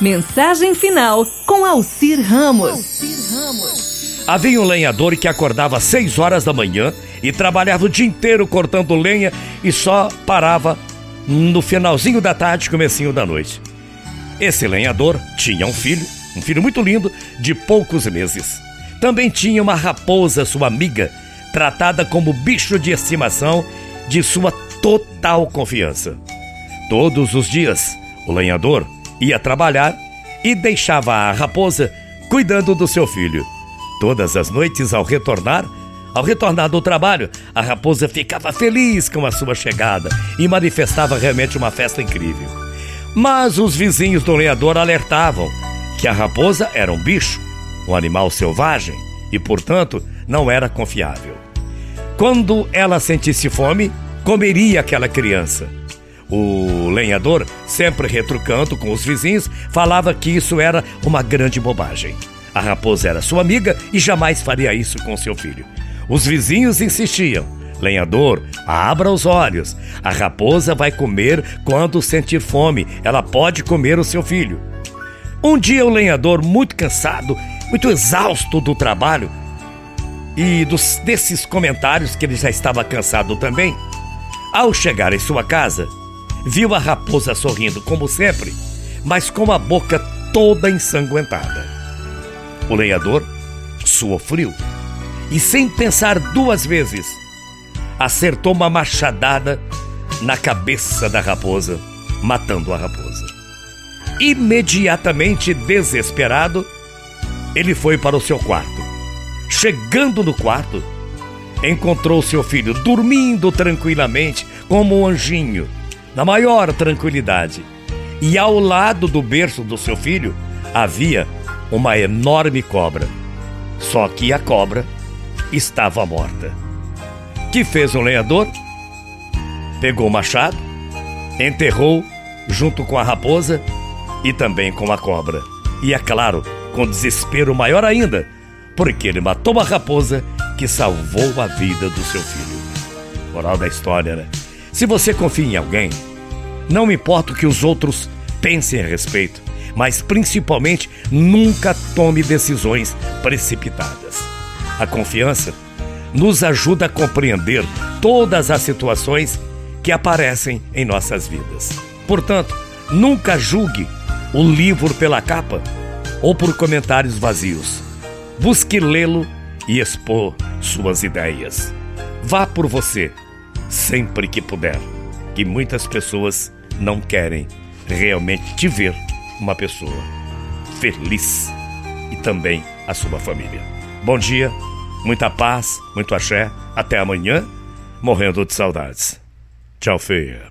Mensagem final com Alcir Ramos. Havia um lenhador que acordava às 6 horas da manhã e trabalhava o dia inteiro cortando lenha e só parava no finalzinho da tarde, comecinho da noite. Esse lenhador tinha um filho, um filho muito lindo, de poucos meses. Também tinha uma raposa, sua amiga, tratada como bicho de estimação de sua total confiança. Todos os dias, o lenhador ia trabalhar e deixava a raposa cuidando do seu filho. Todas as noites, ao retornar, ao retornar do trabalho, a raposa ficava feliz com a sua chegada e manifestava realmente uma festa incrível. Mas os vizinhos do lenhador alertavam que a raposa era um bicho, um animal selvagem e, portanto, não era confiável. Quando ela sentisse fome, comeria aquela criança. O lenhador, sempre retrucando com os vizinhos, falava que isso era uma grande bobagem. A raposa era sua amiga e jamais faria isso com seu filho. Os vizinhos insistiam: Lenhador, abra os olhos. A raposa vai comer quando sentir fome. Ela pode comer o seu filho. Um dia, o lenhador, muito cansado, muito exausto do trabalho e dos, desses comentários que ele já estava cansado também, ao chegar em sua casa, viu a raposa sorrindo como sempre, mas com a boca toda ensanguentada. O lenhador suou frio e, sem pensar duas vezes, acertou uma machadada na cabeça da raposa, matando a raposa. Imediatamente desesperado, ele foi para o seu quarto. Chegando no quarto, encontrou seu filho dormindo tranquilamente como um anjinho, na maior tranquilidade. E ao lado do berço do seu filho havia uma enorme cobra. Só que a cobra estava morta. Que fez o lenhador? Pegou o machado, enterrou junto com a raposa e também com a cobra. E é claro, com desespero maior ainda, porque ele matou a raposa que salvou a vida do seu filho. Moral da história, né? Se você confia em alguém, não importa o que os outros pensem a respeito, mas principalmente nunca tome decisões precipitadas. A confiança nos ajuda a compreender todas as situações que aparecem em nossas vidas. Portanto, nunca julgue o livro pela capa ou por comentários vazios. Busque lê-lo e expor suas ideias. Vá por você, sempre que puder, que muitas pessoas não querem realmente te ver uma pessoa feliz e também a sua família. Bom dia, muita paz, muito axé. Até amanhã, morrendo de saudades. Tchau, feia.